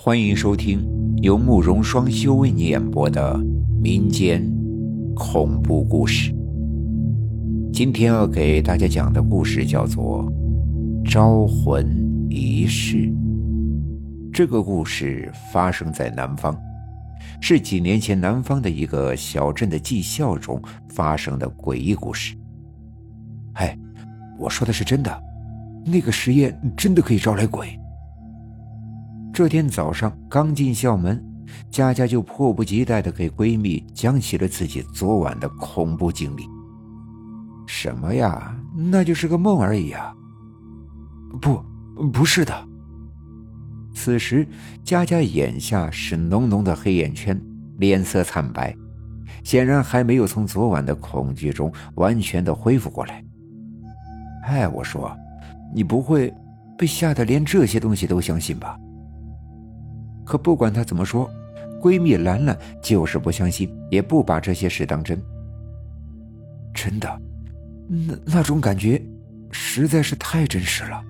欢迎收听由慕容双修为你演播的民间恐怖故事。今天要给大家讲的故事叫做《招魂仪式》。这个故事发生在南方，是几年前南方的一个小镇的技校中发生的诡异故事。哎，我说的是真的，那个实验真的可以招来鬼。这天早上刚进校门，佳佳就迫不及待地给闺蜜讲起了自己昨晚的恐怖经历。什么呀？那就是个梦而已啊！不，不是的。此时，佳佳眼下是浓浓的黑眼圈，脸色惨白，显然还没有从昨晚的恐惧中完全的恢复过来。哎，我说，你不会被吓得连这些东西都相信吧？可不管她怎么说，闺蜜兰兰就是不相信，也不把这些事当真。真的，那那种感觉实在是太真实了。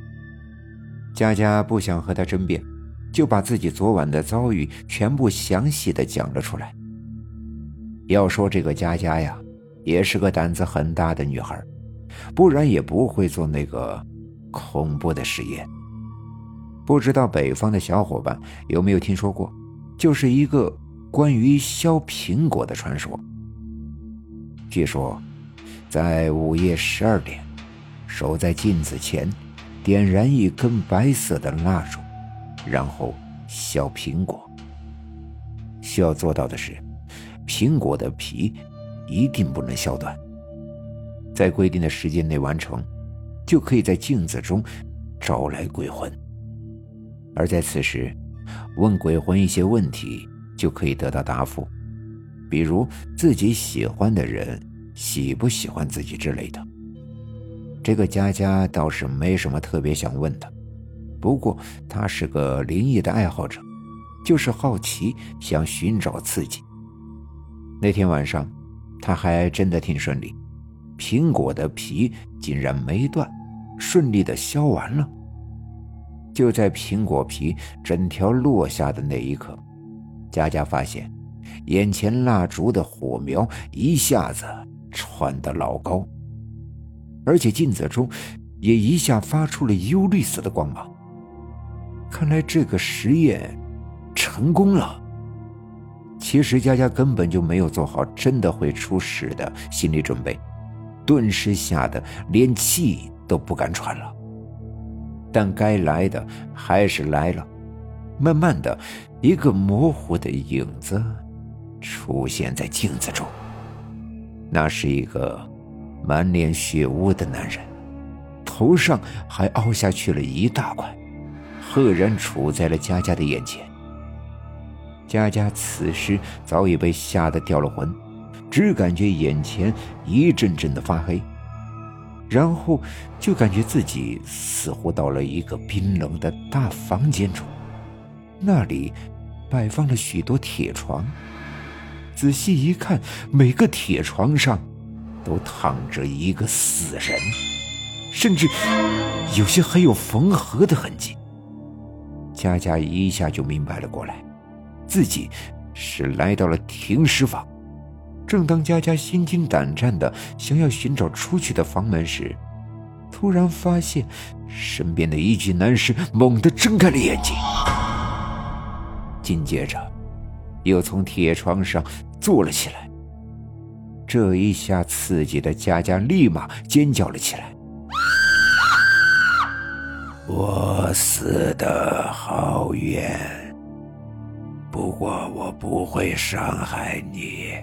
佳佳不想和她争辩，就把自己昨晚的遭遇全部详细的讲了出来。要说这个佳佳呀，也是个胆子很大的女孩，不然也不会做那个恐怖的实验。不知道北方的小伙伴有没有听说过，就是一个关于削苹果的传说。据说，在午夜十二点，守在镜子前，点燃一根白色的蜡烛，然后削苹果。需要做到的是，苹果的皮一定不能削断，在规定的时间内完成，就可以在镜子中招来鬼魂。而在此时，问鬼魂一些问题，就可以得到答复，比如自己喜欢的人喜不喜欢自己之类的。这个佳佳倒是没什么特别想问的，不过她是个灵异的爱好者，就是好奇，想寻找刺激。那天晚上，他还真的挺顺利，苹果的皮竟然没断，顺利的削完了。就在苹果皮整条落下的那一刻，佳佳发现，眼前蜡烛的火苗一下子窜得老高，而且镜子中也一下发出了幽绿色的光芒。看来这个实验成功了。其实佳佳根本就没有做好真的会出事的心理准备，顿时吓得连气都不敢喘了。但该来的还是来了。慢慢的，一个模糊的影子出现在镜子中。那是一个满脸血污的男人，头上还凹下去了一大块，赫然处在了佳佳的眼前。佳佳此时早已被吓得掉了魂，只感觉眼前一阵阵的发黑。然后就感觉自己似乎到了一个冰冷的大房间中，那里摆放了许多铁床。仔细一看，每个铁床上都躺着一个死人，甚至有些还有缝合的痕迹。佳佳一下就明白了过来，自己是来到了停尸房。正当佳佳心惊胆战的想要寻找出去的房门时，突然发现身边的一具男尸猛地睁开了眼睛，紧接着又从铁床上坐了起来。这一下刺激的佳佳立马尖叫了起来：“我死的好冤，不过我不会伤害你。”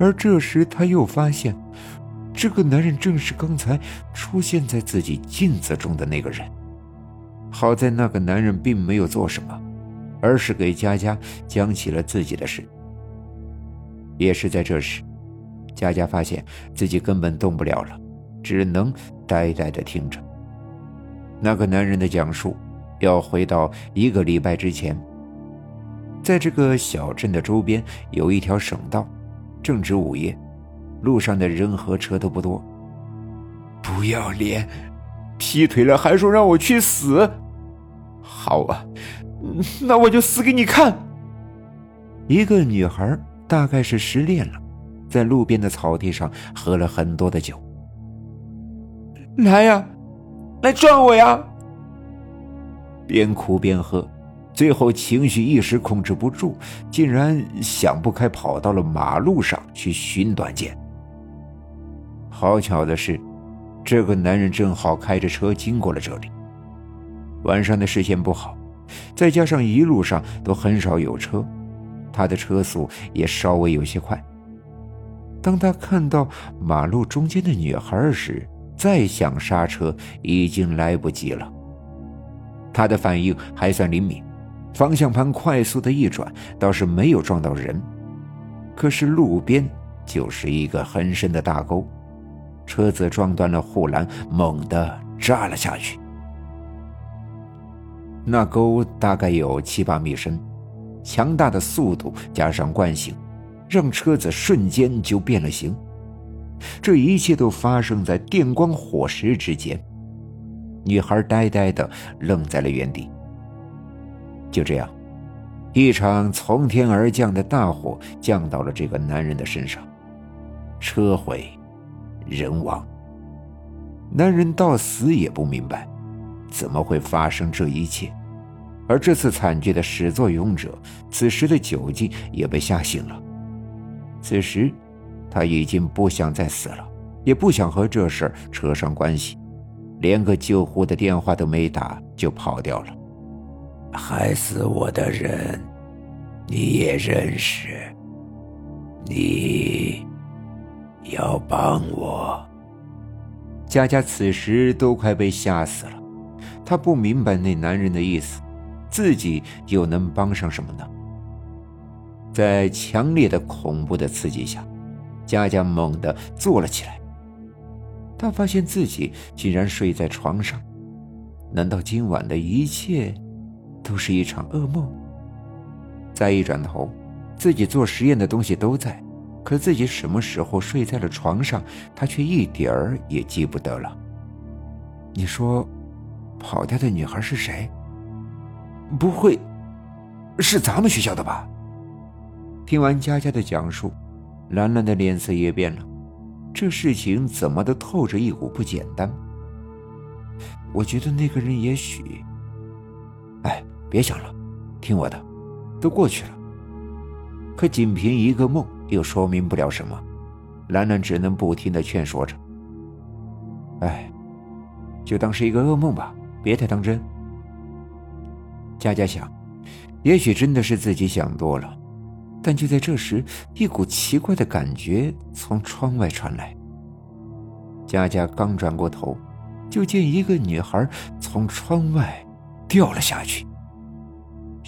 而这时，他又发现，这个男人正是刚才出现在自己镜子中的那个人。好在那个男人并没有做什么，而是给佳佳讲起了自己的事。也是在这时，佳佳发现自己根本动不了了，只能呆呆的听着。那个男人的讲述，要回到一个礼拜之前，在这个小镇的周边有一条省道。正值午夜，路上的人和车都不多。不要脸，劈腿了还说让我去死！好啊，那我就死给你看。一个女孩大概是失恋了，在路边的草地上喝了很多的酒。来呀，来撞我呀！边哭边喝，最后情绪一时控制不住，竟然想不开，跑到了马路上去寻短见。好巧的是，这个男人正好开着车经过了这里。晚上的视线不好，再加上一路上都很少有车。他的车速也稍微有些快。当他看到马路中间的女孩时，再想刹车已经来不及了。他的反应还算灵敏，方向盘快速的一转，倒是没有撞到人。可是路边就是一个很深的大沟，车子撞断了护栏，猛地扎了下去。那沟大概有七八米深。强大的速度加上惯性，让车子瞬间就变了形。这一切都发生在电光火石之间。女孩呆呆的愣在了原地。就这样，一场从天而降的大火降到了这个男人的身上，车毁人亡。男人到死也不明白，怎么会发生这一切。而这次惨剧的始作俑者，此时的酒劲也被吓醒了。此时，他已经不想再死了，也不想和这事扯上关系，连个救护的电话都没打就跑掉了。害死我的人，你也认识？你要帮我？佳佳此时都快被吓死了，她不明白那男人的意思。自己又能帮上什么呢？在强烈的恐怖的刺激下，佳佳猛地坐了起来。她发现自己竟然睡在床上，难道今晚的一切都是一场噩梦？再一转头，自己做实验的东西都在，可自己什么时候睡在了床上，他却一点儿也记不得了。你说，跑掉的女孩是谁？不会，是咱们学校的吧？听完佳佳的讲述，兰兰的脸色也变了。这事情怎么都透着一股不简单。我觉得那个人也许……哎，别想了，听我的，都过去了。可仅凭一个梦，又说明不了什么。兰兰只能不停的劝说着。哎，就当是一个噩梦吧，别太当真。佳佳想，也许真的是自己想多了，但就在这时，一股奇怪的感觉从窗外传来。佳佳刚转过头，就见一个女孩从窗外掉了下去。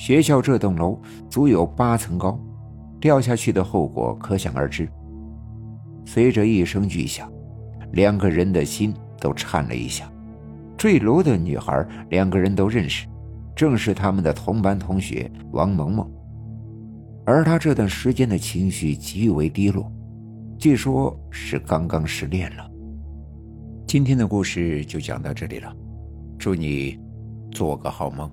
学校这栋楼足有八层高，掉下去的后果可想而知。随着一声巨响，两个人的心都颤了一下。坠楼的女孩，两个人都认识。正是他们的同班同学王萌萌，而他这段时间的情绪极为低落，据说是刚刚失恋了。今天的故事就讲到这里了，祝你做个好梦。